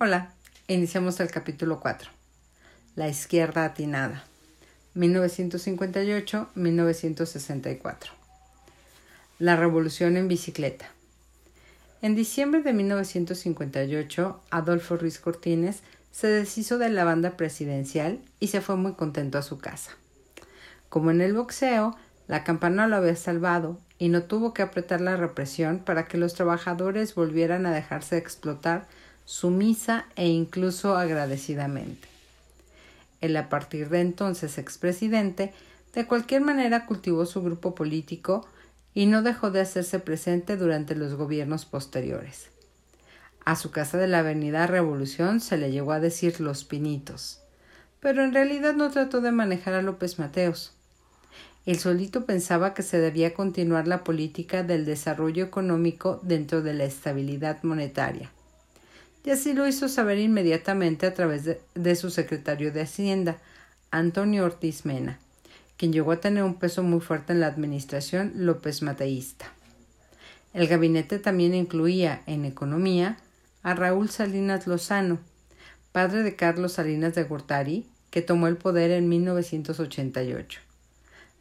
Hola, iniciamos el capítulo 4. La izquierda atinada. 1958-1964. La revolución en bicicleta. En diciembre de 1958, Adolfo Ruiz Cortines se deshizo de la banda presidencial y se fue muy contento a su casa. Como en el boxeo, la campana lo había salvado y no tuvo que apretar la represión para que los trabajadores volvieran a dejarse explotar sumisa e incluso agradecidamente. El a partir de entonces expresidente, de cualquier manera cultivó su grupo político y no dejó de hacerse presente durante los gobiernos posteriores. A su casa de la Avenida Revolución se le llegó a decir Los Pinitos, pero en realidad no trató de manejar a López Mateos. El solito pensaba que se debía continuar la política del desarrollo económico dentro de la estabilidad monetaria y así lo hizo saber inmediatamente a través de, su secretario de Hacienda, Antonio Ortiz Mena, quien llegó a tener un peso muy fuerte en la administración López Mateísta. El gabinete también incluía en economía a Raúl Salinas Lozano, padre de Carlos Salinas de Gortari, que tomó el poder en 1988.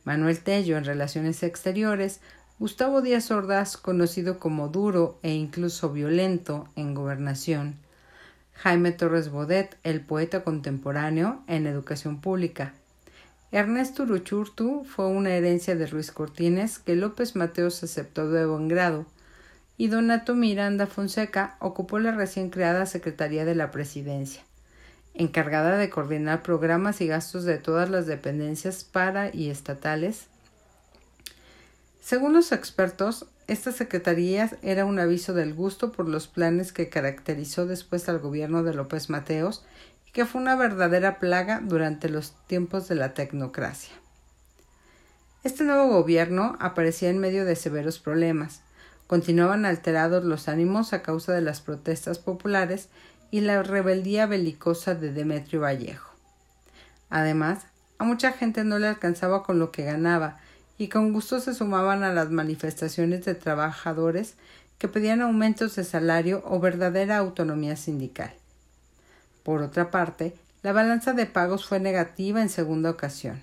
Manuel Tello en Relaciones Exteriores, Gustavo Díaz Ordaz, conocido como duro e incluso violento en gobernación, Jaime Torres Bodet, el poeta contemporáneo en educación pública. Ernesto Uruchurtu fue una herencia de Ruiz Cortines que López Mateos aceptó de buen grado, y Donato Miranda Fonseca ocupó la recién creada Secretaría de la Presidencia, encargada de coordinar programas y gastos de todas las dependencias para y estatales según los expertos, esta secretaría era un aviso del gusto por los planes que caracterizó después al gobierno de López Mateos y que fue una verdadera plaga durante los tiempos de la tecnocracia. Este nuevo gobierno aparecía en medio de severos problemas. Continuaban alterados los ánimos a causa de las protestas populares y la rebeldía belicosa de Demetrio Vallejo. Además, a mucha gente no le alcanzaba con lo que ganaba y con gusto se sumaban a las manifestaciones de trabajadores que pedían aumentos de salario o verdadera autonomía sindical. Por otra parte, la balanza de pagos fue negativa en segunda ocasión.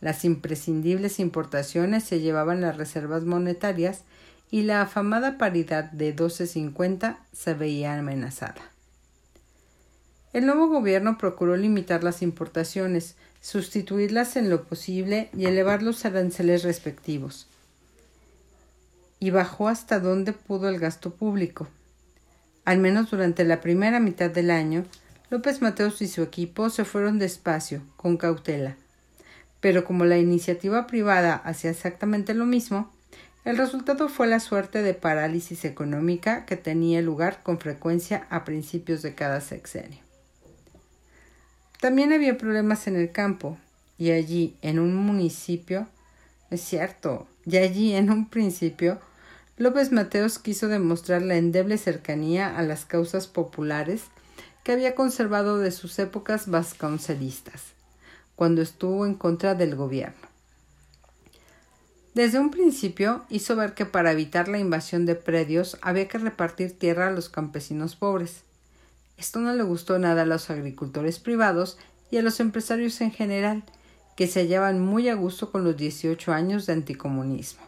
Las imprescindibles importaciones se llevaban las reservas monetarias y la afamada paridad de 12.50 se veía amenazada. El nuevo gobierno procuró limitar las importaciones, sustituirlas en lo posible y elevar los aranceles respectivos. Y bajó hasta donde pudo el gasto público. Al menos durante la primera mitad del año, López Mateos y su equipo se fueron despacio, con cautela. Pero como la iniciativa privada hacía exactamente lo mismo, el resultado fue la suerte de parálisis económica que tenía lugar con frecuencia a principios de cada sexenio. También había problemas en el campo, y allí, en un municipio, es cierto, y allí, en un principio, López Mateos quiso demostrar la endeble cercanía a las causas populares que había conservado de sus épocas vasconcelistas, cuando estuvo en contra del gobierno. Desde un principio hizo ver que para evitar la invasión de predios había que repartir tierra a los campesinos pobres, esto no le gustó nada a los agricultores privados y a los empresarios en general, que se hallaban muy a gusto con los 18 años de anticomunismo.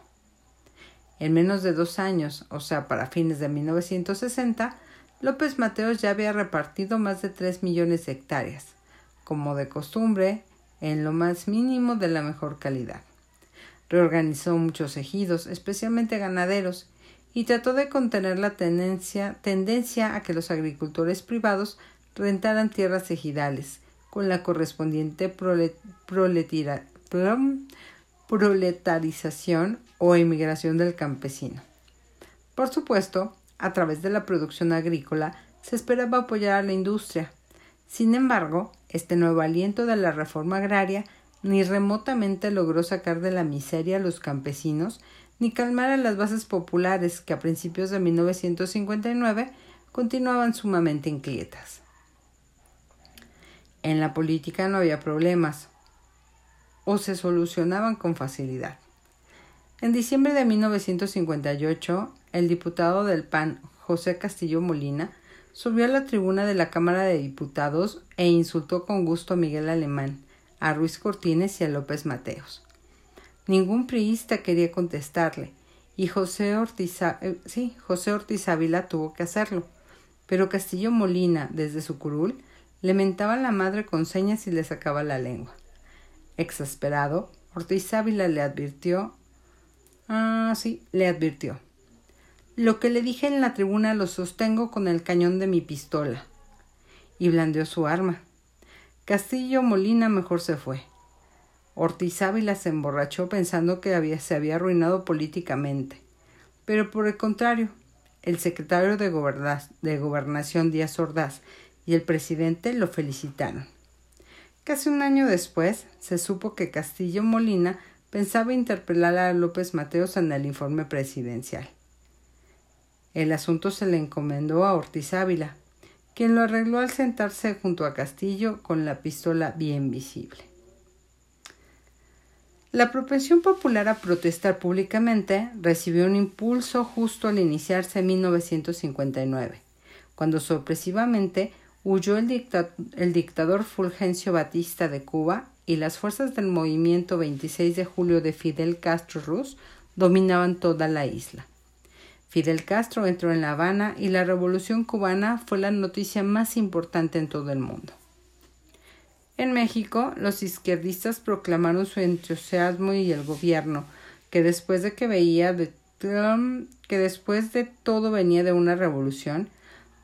En menos de dos años, o sea, para fines de 1960, López Mateos ya había repartido más de 3 millones de hectáreas, como de costumbre, en lo más mínimo de la mejor calidad. Reorganizó muchos ejidos, especialmente ganaderos, y trató de contener la tendencia, tendencia a que los agricultores privados rentaran tierras ejidales, con la correspondiente proletarización o emigración del campesino. Por supuesto, a través de la producción agrícola se esperaba apoyar a la industria. Sin embargo, este nuevo aliento de la reforma agraria ni remotamente logró sacar de la miseria a los campesinos ni calmar a las bases populares que a principios de 1959 continuaban sumamente inquietas. En la política no había problemas o se solucionaban con facilidad. En diciembre de 1958, el diputado del PAN, José Castillo Molina, subió a la tribuna de la Cámara de Diputados e insultó con gusto a Miguel Alemán, a Ruiz Cortines y a López Mateos. Ningún priista quería contestarle, y José Ortiz, eh, sí, José Ortiz Ávila tuvo que hacerlo. Pero Castillo Molina, desde su curul, le mentaba a la madre con señas y le sacaba la lengua. Exasperado, Ortiz Ávila le advirtió. Ah, sí, le advirtió. Lo que le dije en la tribuna lo sostengo con el cañón de mi pistola. Y blandeó su arma. Castillo Molina mejor se fue. Ortiz Ávila se emborrachó pensando que se había arruinado políticamente. Pero por el contrario, el secretario de, de Gobernación Díaz Ordaz y el presidente lo felicitaron. Casi un año después se supo que Castillo Molina pensaba interpelar a López Mateos en el informe presidencial. El asunto se le encomendó a Ortiz Ávila, quien lo arregló al sentarse junto a Castillo con la pistola bien visible. La propensión popular a protestar públicamente recibió un impulso justo al iniciarse en 1959, cuando sorpresivamente huyó el, dictador Fulgencio Batista de Cuba y las fuerzas del movimiento 26 de julio de Fidel Castro Ruz dominaban toda la isla. Fidel Castro entró en La Habana y la revolución cubana fue la noticia más importante en todo el mundo. En México, los izquierdistas proclamaron su entusiasmo y el gobierno, que después de que veía de que después de todo venía de una revolución,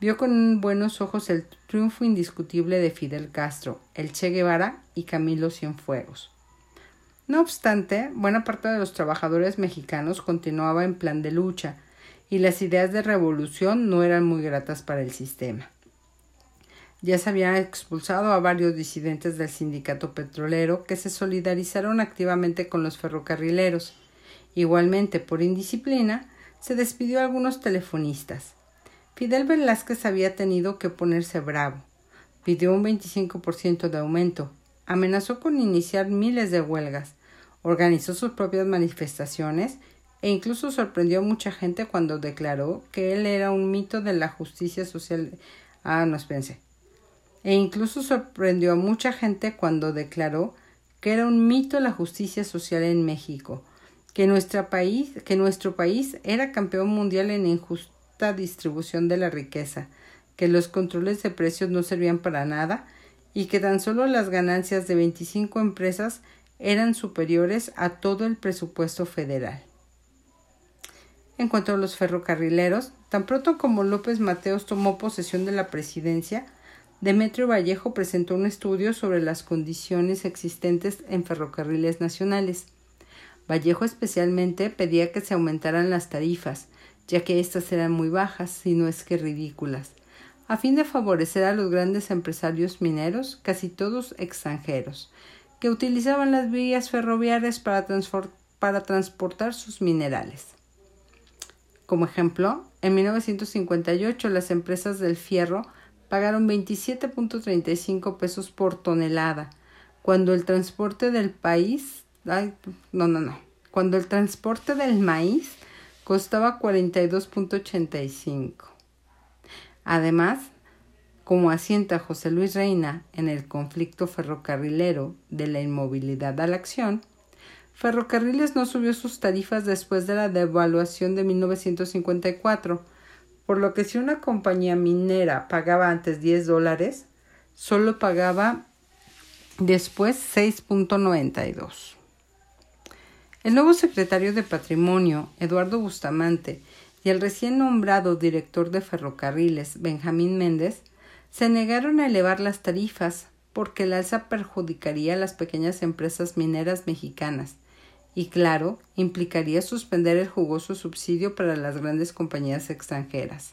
vio con buenos ojos el triunfo indiscutible de Fidel Castro, el Che Guevara y Camilo Cienfuegos. No obstante, buena parte de los trabajadores mexicanos continuaba en plan de lucha, y las ideas de revolución no eran muy gratas para el sistema. Ya se habían expulsado a varios disidentes del sindicato petrolero que se solidarizaron activamente con los ferrocarrileros. Igualmente, por indisciplina, se despidió a algunos telefonistas. Fidel Velázquez había tenido que ponerse bravo. Pidió un 25% de aumento. Amenazó con iniciar miles de huelgas. Organizó sus propias manifestaciones e incluso sorprendió a mucha gente cuando declaró que él era un mito de la justicia social. Ah, no, espérense. E incluso sorprendió a mucha gente cuando declaró que era un mito la justicia social en México, que, nuestro país, que nuestro país era campeón mundial en injusta distribución de la riqueza, que los controles de precios no servían para nada y que tan solo las ganancias de 25 empresas eran superiores a todo el presupuesto federal. En cuanto a los ferrocarrileros, tan pronto como López Mateos tomó posesión de la presidencia, Demetrio Vallejo presentó un estudio sobre las condiciones existentes en ferrocarriles nacionales. Vallejo especialmente pedía que se aumentaran las tarifas, ya que éstas eran muy bajas, si no es que ridículas, a fin de favorecer a los grandes empresarios mineros, casi todos extranjeros, que utilizaban las vías ferroviarias para, para transportar sus minerales. Como ejemplo, en 1958 las empresas del fierro pagaron 27.35 pesos por tonelada, cuando el transporte del país, ay, no, no, no, cuando el transporte del maíz costaba 42.85. Además, como asienta José Luis Reina en el conflicto ferrocarrilero de la inmovilidad a la acción, Ferrocarriles no subió sus tarifas después de la devaluación de 1954, por lo que si una compañía minera pagaba antes 10 dólares, solo pagaba después 6.92. El nuevo secretario de Patrimonio, Eduardo Bustamante, y el recién nombrado director de ferrocarriles, Benjamín Méndez, se negaron a elevar las tarifas porque el alza perjudicaría a las pequeñas empresas mineras mexicanas y claro, implicaría suspender el jugoso subsidio para las grandes compañías extranjeras.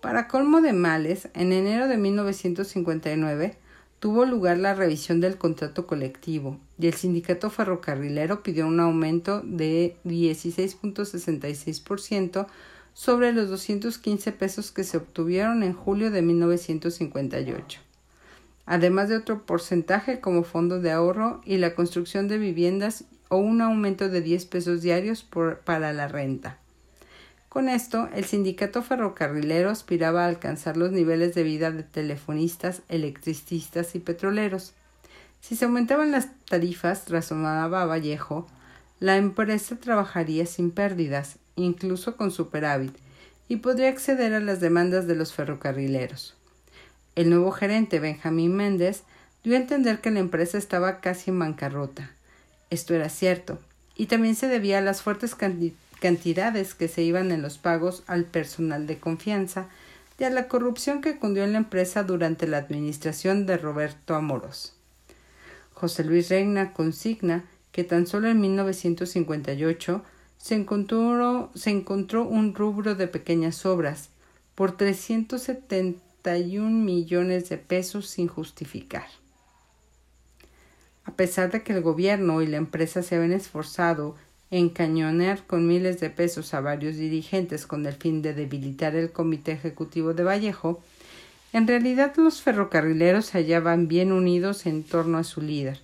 Para colmo de males, en enero de 1959 tuvo lugar la revisión del contrato colectivo y el sindicato ferrocarrilero pidió un aumento de 16.66% sobre los 215 pesos que se obtuvieron en julio de 1958, además de otro porcentaje como fondo de ahorro y la construcción de viviendas o un aumento de 10 pesos diarios para la renta. Con esto, el sindicato ferrocarrilero aspiraba a alcanzar los niveles de vida de telefonistas, electricistas y petroleros. Si se aumentaban las tarifas, razonaba Vallejo, la empresa trabajaría sin pérdidas, incluso con superávit, y podría acceder a las demandas de los ferrocarrileros. El nuevo gerente, Benjamín Méndez, dio a entender que la empresa estaba casi en bancarrota. Esto era cierto, y también se debía a las fuertes cantidades que se iban en los pagos al personal de confianza y a la corrupción que cundió en la empresa durante la administración de Roberto Amoros. José Luis Reina consigna que tan solo en 1958 se encontró, se encontró un rubro de pequeñas obras por 371 millones de pesos sin justificar. A pesar de que el gobierno y la empresa se habían esforzado en cañonear con miles de pesos a varios dirigentes con el fin de debilitar el comité ejecutivo de Vallejo, en realidad los ferrocarrileros se hallaban bien unidos en torno a su líder,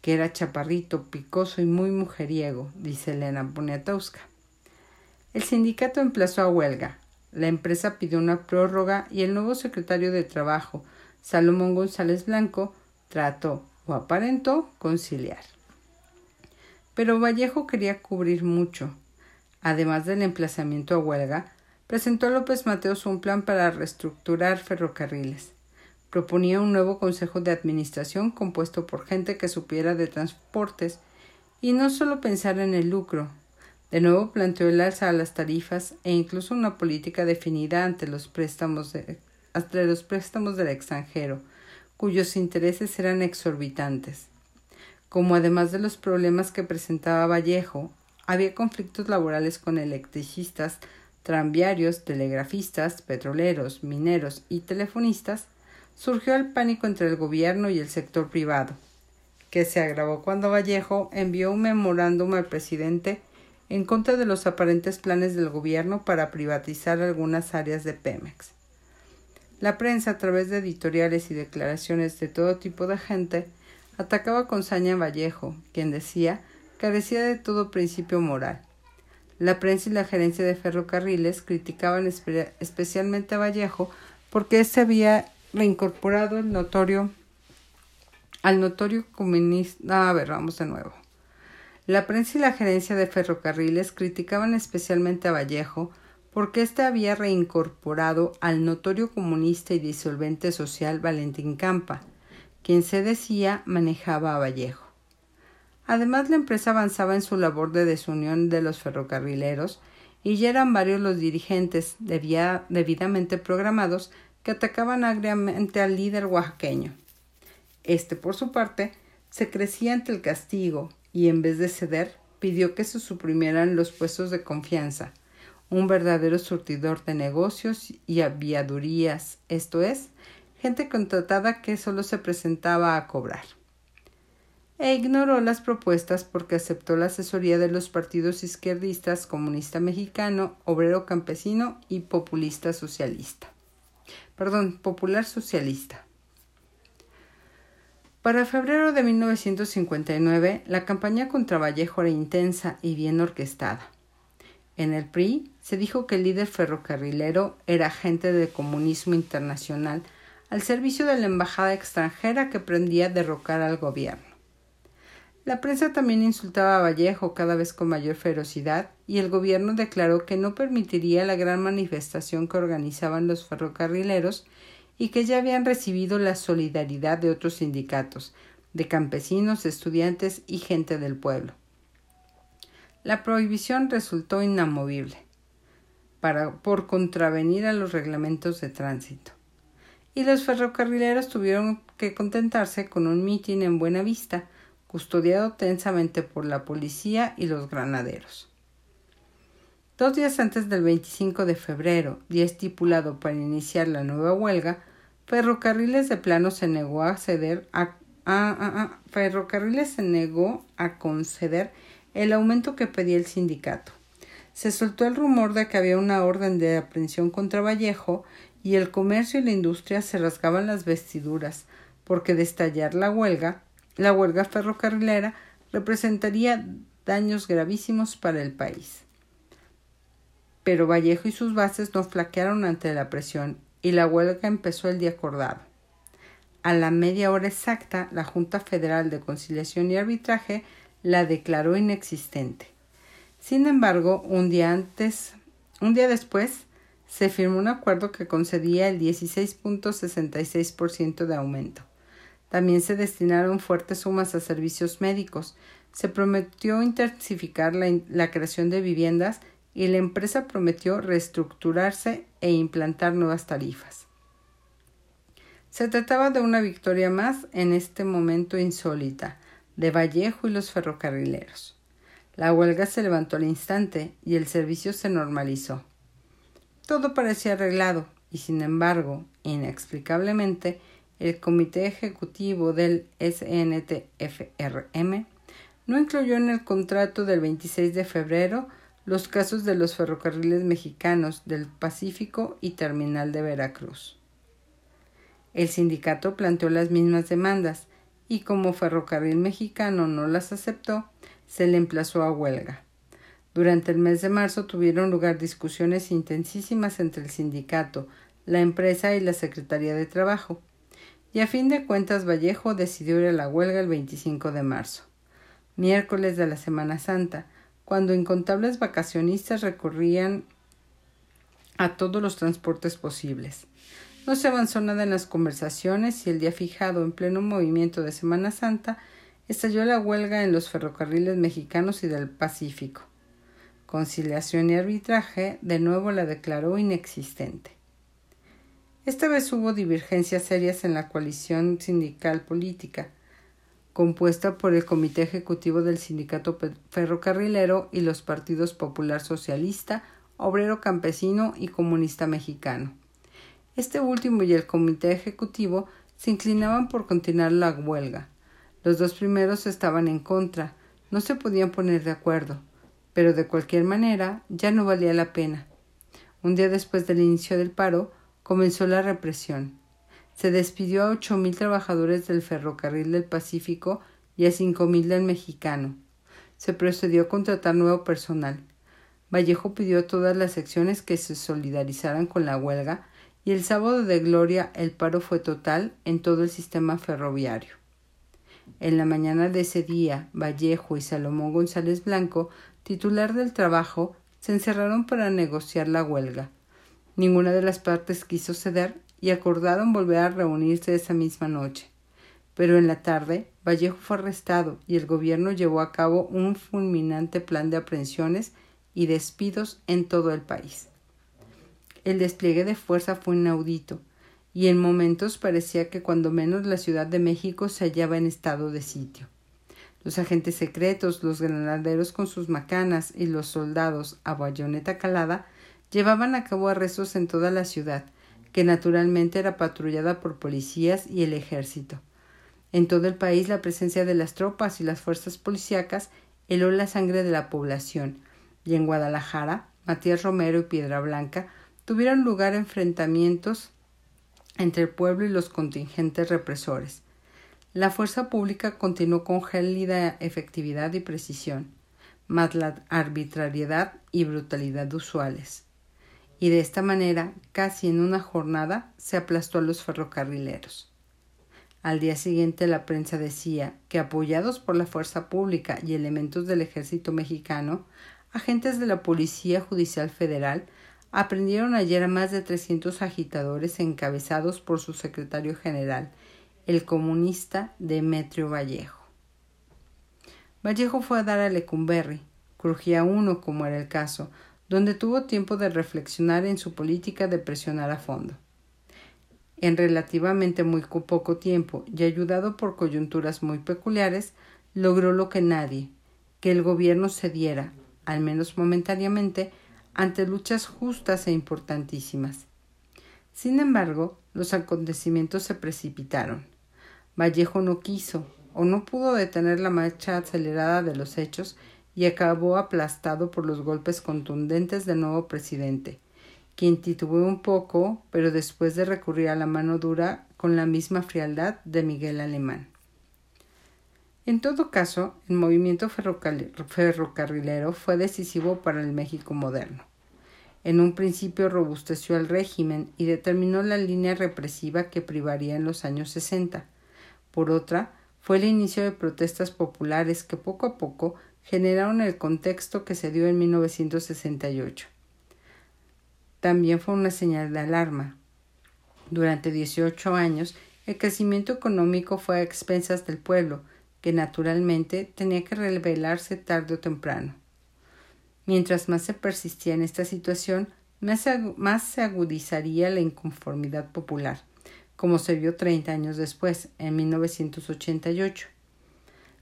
que era chaparrito, picoso y muy mujeriego, dice Elena Poniatowska. El sindicato emplazó a huelga, la empresa pidió una prórroga y el nuevo secretario de Trabajo, Salomón González Blanco, trató, o aparentó conciliar. Pero Vallejo quería cubrir mucho. Además del emplazamiento a huelga, presentó a López Mateos un plan para reestructurar ferrocarriles. Proponía un nuevo consejo de administración compuesto por gente que supiera de transportes y no solo pensar en el lucro. De nuevo planteó el alza a las tarifas e incluso una política definida ante los préstamos, ante los préstamos del extranjero, cuyos intereses eran exorbitantes. Como además de los problemas que presentaba Vallejo, había conflictos laborales con electricistas, tranviarios, telegrafistas, petroleros, mineros y telefonistas, surgió el pánico entre el gobierno y el sector privado, que se agravó cuando Vallejo envió un memorándum al presidente en contra de los aparentes planes del gobierno para privatizar algunas áreas de Pemex. La prensa, a través de editoriales y declaraciones de todo tipo de gente, atacaba con saña Vallejo, quien decía carecía de todo principio moral. La prensa y la gerencia de ferrocarriles criticaban especialmente a Vallejo porque éste había reincorporado al notorio comunista. A ver, vamos de nuevo. La prensa y la gerencia de ferrocarriles criticaban especialmente a Vallejo porque éste había reincorporado al notorio comunista y disolvente social Valentín Campa, quien se decía manejaba a Vallejo. Además, la empresa avanzaba en su labor de desunión de los ferrocarrileros y ya eran varios los dirigentes debidamente programados que atacaban agriamente al líder oaxaqueño. Este, por su parte, se crecía ante el castigo y, en vez de ceder, pidió que se suprimieran los puestos de confianza, un verdadero surtidor de negocios y aviadurías, esto es, gente contratada que solo se presentaba a cobrar. E ignoró las propuestas porque aceptó la asesoría de los partidos izquierdistas Comunista Mexicano, Obrero Campesino y Populista Socialista. Perdón, Popular Socialista. Para febrero de 1959, la campaña contra Vallejo era intensa y bien orquestada. En el PRI se dijo que el líder ferrocarrilero era agente del comunismo internacional al servicio de la embajada extranjera que prendía derrocar al gobierno. La prensa también insultaba a Vallejo cada vez con mayor ferocidad y el gobierno declaró que no permitiría la gran manifestación que organizaban los ferrocarrileros y que ya habían recibido la solidaridad de otros sindicatos, de campesinos, estudiantes y gente del pueblo. La prohibición resultó inamovible para, por contravenir a los reglamentos de tránsito. Y los ferrocarrileros tuvieron que contentarse con un mitin en Buena Vista, custodiado tensamente por la policía y los granaderos. Dos días antes del 25 de febrero, día estipulado para iniciar la nueva huelga, Ferrocarriles de plano se negó a ceder a, Ferrocarriles se negó a conceder el aumento que pedía el sindicato. Se soltó el rumor de que había una orden de aprehensión contra Vallejo y el comercio y la industria se rasgaban las vestiduras, porque de estallar la huelga, la huelga ferrocarrilera representaría daños gravísimos para el país. pero Vallejo y sus bases no flaquearon ante la presión y la huelga empezó el día acordado. A la media hora exacta, la Junta Federal de Conciliación y Arbitraje la declaró inexistente. Sin embargo, un día antes, un día después, se firmó un acuerdo que concedía el 16.66% de aumento. También se destinaron fuertes sumas a servicios médicos. Se prometió intensificar la, la creación de viviendas y la empresa prometió reestructurarse e implantar nuevas tarifas. Se trataba de una victoria más en este momento insólita de Vallejo y los ferrocarrileros. La huelga se levantó al instante y el servicio se normalizó. Todo parecía arreglado y sin embargo, inexplicablemente, el comité ejecutivo del SNTFRM no incluyó en el contrato del 26 de febrero los casos de los ferrocarriles mexicanos del Pacífico y Terminal de Veracruz. El sindicato planteó las mismas demandas y como Ferrocarril Mexicano no las aceptó, se le emplazó a huelga. Durante el mes de marzo tuvieron lugar discusiones intensísimas entre el sindicato, la empresa y la Secretaría de Trabajo, y a fin de cuentas Vallejo decidió ir a la huelga el 25 de marzo, miércoles de la Semana Santa, cuando incontables vacacionistas recorrían a todos los transportes posibles. No se avanzó nada en las conversaciones y el día fijado en pleno movimiento de Semana Santa estalló la huelga en los ferrocarriles mexicanos y del Pacífico. Conciliación y arbitraje de nuevo la declaró inexistente. Esta vez hubo divergencias serias en la coalición sindical política, compuesta por el Comité Ejecutivo del Sindicato Ferrocarrilero y los partidos Popular Socialista, Obrero Campesino y Comunista Mexicano. Este último y el Comité Ejecutivo se inclinaban por continuar la huelga. Los dos primeros estaban en contra, no se podían poner de acuerdo, pero de cualquier manera ya no valía la pena. Un día después del inicio del paro, comenzó la represión se despidió a ocho mil trabajadores del ferrocarril del Pacífico y a cinco mil del mexicano. Se procedió a contratar nuevo personal. Vallejo pidió a todas las secciones que se solidarizaran con la huelga y el sábado de gloria el paro fue total en todo el sistema ferroviario. En la mañana de ese día, Vallejo y Salomón González Blanco, titular del trabajo, se encerraron para negociar la huelga. Ninguna de las partes quiso ceder y acordaron volver a reunirse esa misma noche. Pero en la tarde, Vallejo fue arrestado y el gobierno llevó a cabo un fulminante plan de aprehensiones y despidos en todo el país. El despliegue de fuerza fue inaudito, y en momentos parecía que cuando menos la Ciudad de México se hallaba en estado de sitio. Los agentes secretos, los granaderos con sus macanas y los soldados a bayoneta calada llevaban a cabo arrestos en toda la ciudad, que naturalmente era patrullada por policías y el ejército. En todo el país la presencia de las tropas y las fuerzas policíacas heló la sangre de la población, y en Guadalajara, Matías Romero y Piedra Blanca tuvieron lugar enfrentamientos entre el pueblo y los contingentes represores. La fuerza pública continuó con gélida efectividad y precisión, más la arbitrariedad y brutalidad usuales y de esta manera, casi en una jornada, se aplastó a los ferrocarrileros. Al día siguiente la prensa decía que, apoyados por la fuerza pública y elementos del ejército mexicano, agentes de la Policía Judicial Federal aprendieron ayer a más de 300 agitadores encabezados por su secretario general, el comunista Demetrio Vallejo. Vallejo fue a dar a Lecumberri, crujía uno como era el caso, donde tuvo tiempo de reflexionar en su política de presionar a fondo. En relativamente muy poco tiempo y ayudado por coyunturas muy peculiares, logró lo que nadie, que el gobierno cediera, al menos momentáneamente, ante luchas justas e importantísimas. Sin embargo, los acontecimientos se precipitaron. Vallejo no quiso o no pudo detener la marcha acelerada de los hechos y acabó aplastado por los golpes contundentes del nuevo presidente, quien titubeó un poco, pero después de recurrir a la mano dura con la misma frialdad de Miguel Alemán. En todo caso, el movimiento ferrocarrilero fue decisivo para el México moderno. En un principio robusteció el régimen y determinó la línea represiva que privaría en los años 60. Por otra, fue el inicio de protestas populares que poco a poco generaron el contexto que se dio en 1968. También fue una señal de alarma. Durante 18 años, el crecimiento económico fue a expensas del pueblo, que naturalmente tenía que revelarse tarde o temprano. Mientras más se persistía en esta situación, más se agudizaría la inconformidad popular, como se vio 30 años después, en 1988.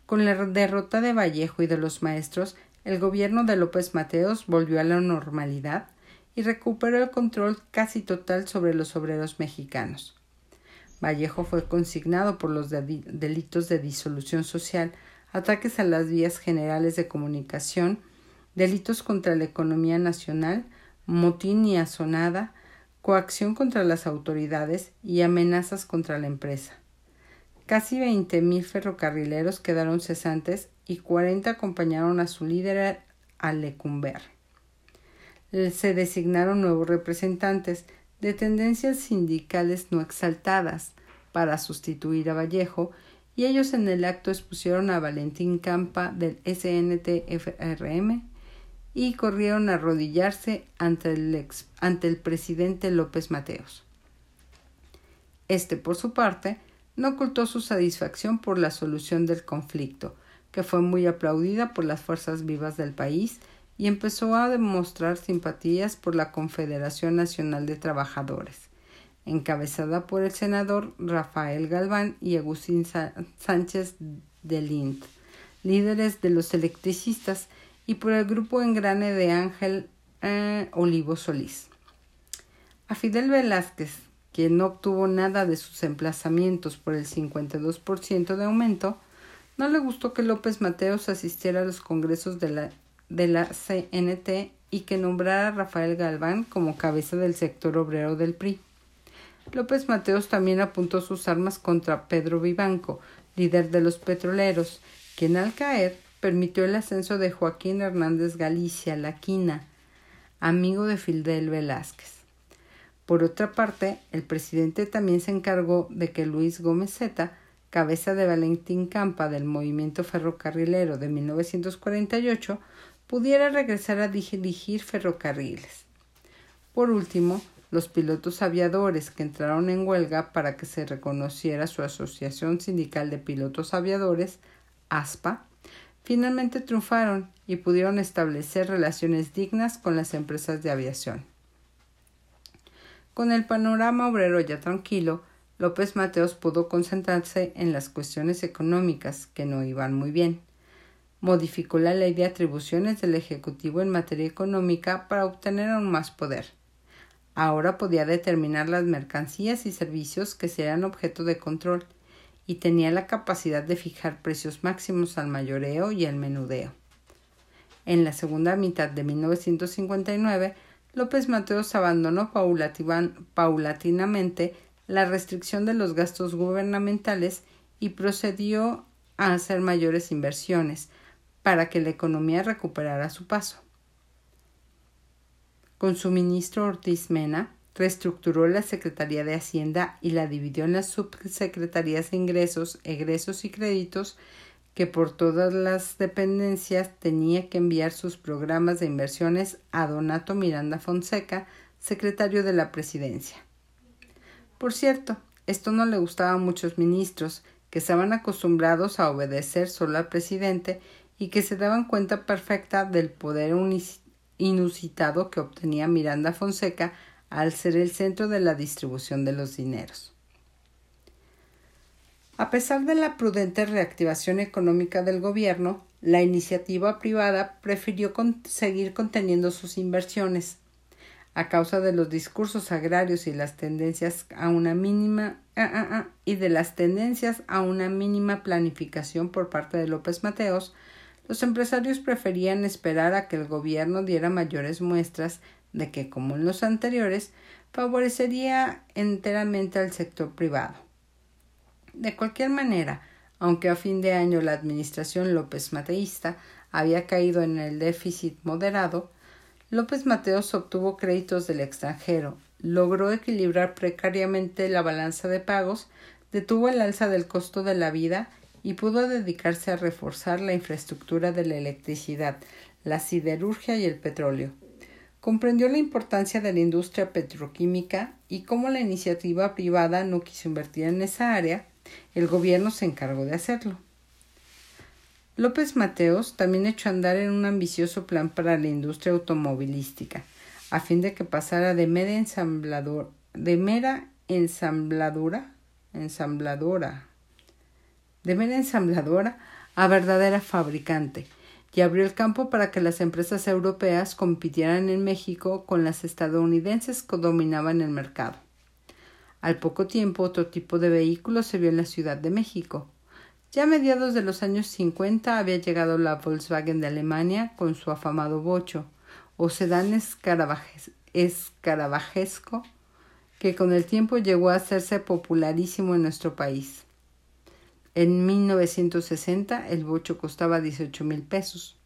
Con la derrota de Vallejo y de los maestros, el gobierno de López Mateos volvió a la normalidad y recuperó el control casi total sobre los obreros mexicanos. Vallejo fue consignado por los delitos de disolución social, ataques a las vías generales de comunicación, delitos contra la economía nacional, motín y asonada, coacción contra las autoridades y amenazas contra la empresa. Casi veinte mil ferrocarrileros quedaron cesantes y cuarenta acompañaron a su líder a Lecumber. Se designaron nuevos representantes de tendencias sindicales no exaltadas para sustituir a Vallejo y ellos en el acto expusieron a Valentín Campa del SNTFRM y corrieron a arrodillarse ante el, ante el presidente López Mateos. Este, por su parte, no ocultó su satisfacción por la solución del conflicto, que fue muy aplaudida por las fuerzas vivas del país y empezó a demostrar simpatías por la Confederación Nacional de Trabajadores, encabezada por el senador Rafael Galván y Agustín Sánchez de Lint, líderes de los electricistas y por el grupo Engrane de Ángel eh, Olivo Solís. A Fidel Velázquez, quien no obtuvo nada de sus emplazamientos por el 52% de aumento, no le gustó que López Mateos asistiera a los congresos de la, de la CNT y que nombrara a Rafael Galván como cabeza del sector obrero del PRI. López Mateos también apuntó sus armas contra Pedro Vivanco, líder de los petroleros, quien al caer permitió el ascenso de Joaquín Hernández Galicia, la quina, amigo de Fidel Velázquez. Por otra parte, el presidente también se encargó de que Luis Gómez Zeta, cabeza de Valentín Campa del movimiento ferrocarrilero de 1948, pudiera regresar a dirigir ferrocarriles. Por último, los pilotos aviadores que entraron en huelga para que se reconociera su Asociación Sindical de Pilotos Aviadores, ASPA, finalmente triunfaron y pudieron establecer relaciones dignas con las empresas de aviación. Con el panorama obrero ya tranquilo, López Mateos pudo concentrarse en las cuestiones económicas, que no iban muy bien. Modificó la ley de atribuciones del Ejecutivo en materia económica para obtener aún más poder. Ahora podía determinar las mercancías y servicios que serían objeto de control, y tenía la capacidad de fijar precios máximos al mayoreo y al menudeo. En la segunda mitad de 1959, López Mateos abandonó paulatinamente la restricción de los gastos gubernamentales y procedió a hacer mayores inversiones para que la economía recuperara su paso. Con su ministro Ortiz Mena, reestructuró la Secretaría de Hacienda y la dividió en las subsecretarías de ingresos, egresos y créditos que por todas las dependencias tenía que enviar sus programas de inversiones a Donato Miranda Fonseca, secretario de la presidencia. Por cierto, esto no le gustaba a muchos ministros, que estaban acostumbrados a obedecer solo al presidente y que se daban cuenta perfecta del poder inusitado que obtenía Miranda Fonseca al ser el centro de la distribución de los dineros. A pesar de la prudente reactivación económica del gobierno, la iniciativa privada prefirió seguir conteniendo sus inversiones. A causa de los discursos agrarios y las tendencias a una mínima ah, ah, ah, y de las tendencias a una mínima planificación por parte de López Mateos, los empresarios preferían esperar a que el gobierno diera mayores muestras de que, como en los anteriores, favorecería enteramente al sector privado. De cualquier manera, aunque a fin de año la administración López Mateísta había caído en el déficit moderado, López Mateos obtuvo créditos del extranjero, logró equilibrar precariamente la balanza de pagos, detuvo el alza del costo de la vida y pudo dedicarse a reforzar la infraestructura de la electricidad, la siderurgia y el petróleo. Comprendió la importancia de la industria petroquímica y cómo la iniciativa privada no quiso invertir en esa área, el gobierno se encargó de hacerlo. López Mateos también echó a andar en un ambicioso plan para la industria automovilística, a fin de que pasara de mera ensamblador, de mera ensambladora, ensambladora, de mera ensambladora a verdadera fabricante, y abrió el campo para que las empresas europeas compitieran en México con las estadounidenses que dominaban el mercado. Al poco tiempo otro tipo de vehículo se vio en la Ciudad de México. Ya a mediados de los años 50 había llegado la Volkswagen de Alemania con su afamado bocho, o sedán escarabajesco, que con el tiempo llegó a hacerse popularísimo en nuestro país. En 1960 el bocho costaba 18 mil pesos.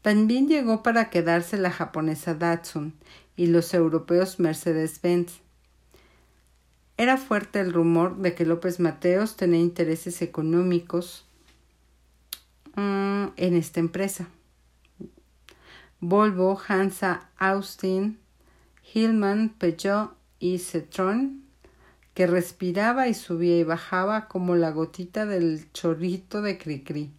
También llegó para quedarse la japonesa Datsun y los europeos Mercedes-Benz. Era fuerte el rumor de que López Mateos tenía intereses económicos mm, en esta empresa. Volvo, Hansa, Austin, Hillman, Peugeot y Citroën que respiraba y subía y bajaba como la gotita del chorrito de Cricri.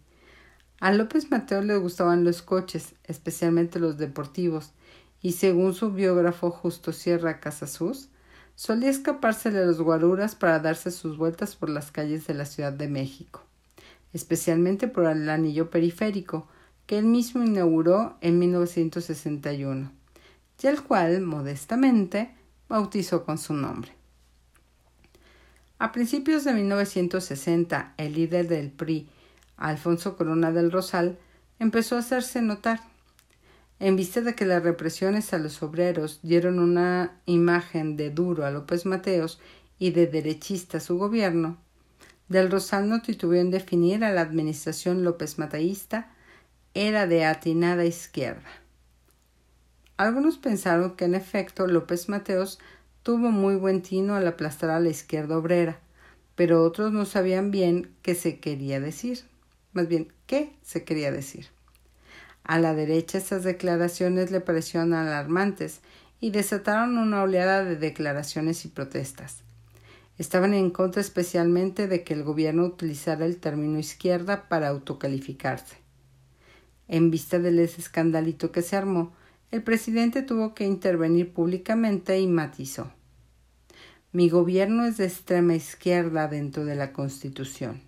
A López Mateo le gustaban los coches, especialmente los deportivos, y según su biógrafo Justo Sierra Casasús, solía escapársele a los guaruras para darse sus vueltas por las calles de la Ciudad de México, especialmente por el anillo periférico, que él mismo inauguró en 1961, y el cual, modestamente, bautizó con su nombre. A principios de 1960, el líder del PRI, Alfonso Corona del Rosal, empezó a hacerse notar. En vista de que las represiones a los obreros dieron una imagen de duro a López Mateos y de derechista a su gobierno, del Rosal no titubeó en definir a la administración López Mateísta era de atinada izquierda. Algunos pensaron que en efecto López Mateos tuvo muy buen tino al aplastar a la izquierda obrera, pero otros no sabían bien qué se quería decir, más bien qué se quería decir. A la derecha estas declaraciones le parecieron alarmantes y desataron una oleada de declaraciones y protestas. Estaban en contra especialmente de que el gobierno utilizara el término izquierda para autocalificarse. En vista del escandalito que se armó, el presidente tuvo que intervenir públicamente y matizó. Mi gobierno es de extrema izquierda dentro de la Constitución.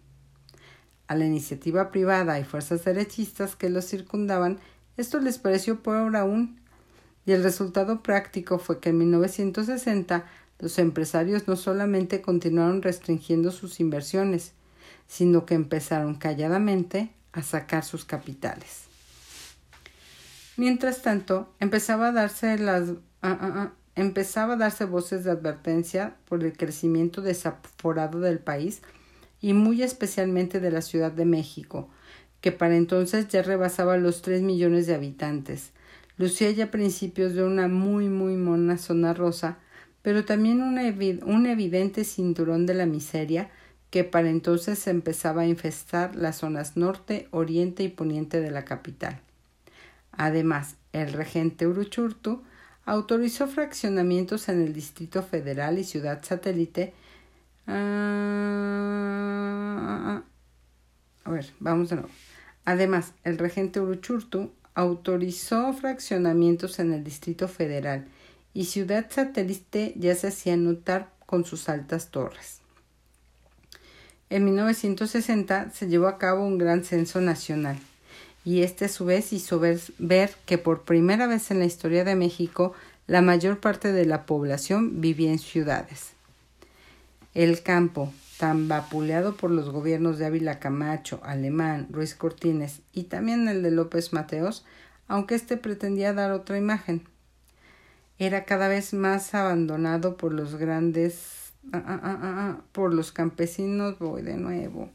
A la iniciativa privada y fuerzas derechistas que lo circundaban, esto les pareció peor aún, y el resultado práctico fue que en 1960 los empresarios no solamente continuaron restringiendo sus inversiones, sino que empezaron calladamente a sacar sus capitales. Mientras tanto, empezaba a darse las ah, ah, ah, empezaba a darse voces de advertencia por el crecimiento desaforado del país y muy especialmente de la Ciudad de México, que para entonces ya rebasaba los tres millones de habitantes. Lucía ya principios de una muy muy mona zona rosa, pero también un evidente cinturón de la miseria que para entonces empezaba a infestar las zonas norte, oriente y poniente de la capital. Además, el regente Uruchurtu autorizó fraccionamientos en el Distrito Federal y Ciudad Satélite. Ah, a ver, vamos de nuevo. Además, el regente Uruchurtu autorizó fraccionamientos en el Distrito Federal y Ciudad Satélite ya se hacía notar con sus altas torres. En 1960 se llevó a cabo un gran censo nacional y este a su vez hizo ver, que por primera vez en la historia de México la mayor parte de la población vivía en ciudades. El campo, tan vapuleado por los gobiernos de Ávila Camacho, Alemán, Ruiz Cortines y también el de López Mateos, aunque éste pretendía dar otra imagen, era cada vez más abandonado por los grandes ah, ah, ah, por los campesinos voy de nuevo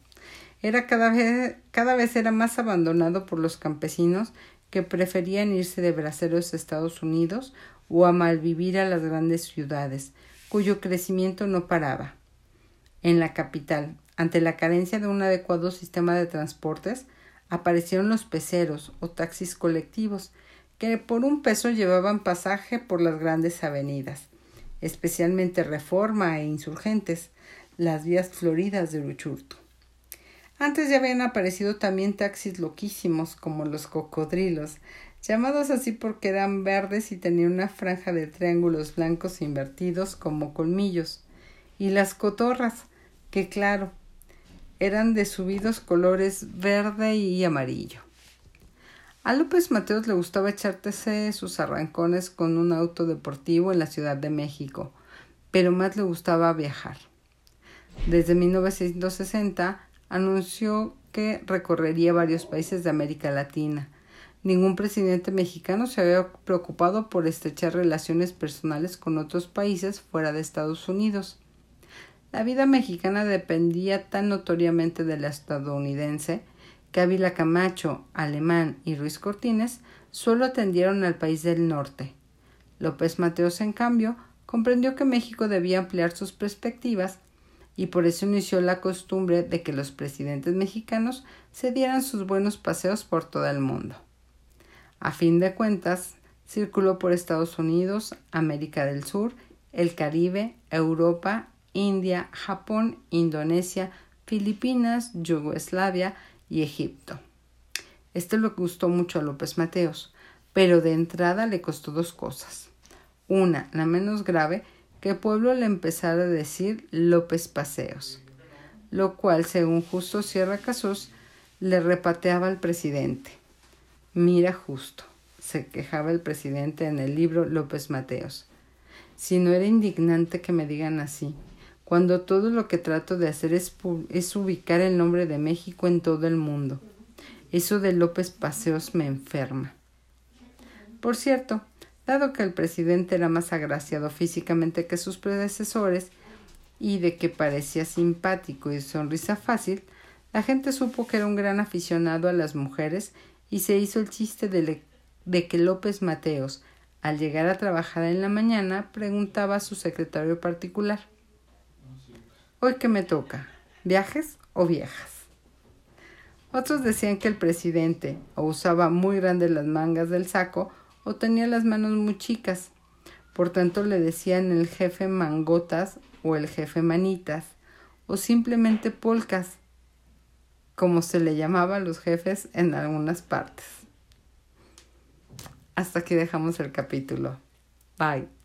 era cada vez, cada vez era más abandonado por los campesinos que preferían irse de braceros a Estados Unidos o a malvivir a las grandes ciudades, cuyo crecimiento no paraba. En la capital, ante la carencia de un adecuado sistema de transportes, aparecieron los peceros o taxis colectivos, que por un peso llevaban pasaje por las grandes avenidas, especialmente Reforma e Insurgentes, las vías floridas de Uruchurtu. Antes ya habían aparecido también taxis loquísimos como los cocodrilos, llamados así porque eran verdes y tenían una franja de triángulos blancos invertidos como colmillos, y las cotorras, que claro, eran de subidos colores verde y amarillo. A López Mateos le gustaba echarse sus arrancones con un auto deportivo en la Ciudad de México, pero más le gustaba viajar. Desde 1960 anunció que recorrería varios países de América Latina. Ningún presidente mexicano se había preocupado por estrechar relaciones personales con otros países fuera de Estados Unidos. La vida mexicana dependía tan notoriamente de la estadounidense que Ávila Camacho, Alemán y Ruiz Cortines solo atendieron al país del norte. López Mateos, en cambio, comprendió que México debía ampliar sus perspectivas y por eso inició la costumbre de que los presidentes mexicanos se dieran sus buenos paseos por todo el mundo. A fin de cuentas, circuló por Estados Unidos, América del Sur, el Caribe, Europa India, Japón, Indonesia, Filipinas, Yugoslavia y Egipto. Esto le gustó mucho a López Mateos, pero de entrada le costó dos cosas. Una, la menos grave, que pueblo le empezara a decir López Paseos, lo cual, según Justo Sierra Casos, le repateaba al presidente. Mira justo, se quejaba el presidente en el libro López Mateos. Si no era indignante que me digan así, cuando todo lo que trato de hacer es, es ubicar el nombre de México en todo el mundo. Eso de López Paseos me enferma. Por cierto, dado que el presidente era más agraciado físicamente que sus predecesores y de que parecía simpático y sonrisa fácil, la gente supo que era un gran aficionado a las mujeres y se hizo el chiste de, de que López Mateos, al llegar a trabajar en la mañana, preguntaba a su secretario particular Hoy que me toca, viajes o viejas. Otros decían que el presidente usaba muy grandes las mangas del saco o tenía las manos muy chicas. Por tanto le decían el jefe mangotas o el jefe manitas o simplemente polcas, como se le llamaba a los jefes en algunas partes. Hasta aquí dejamos el capítulo. Bye.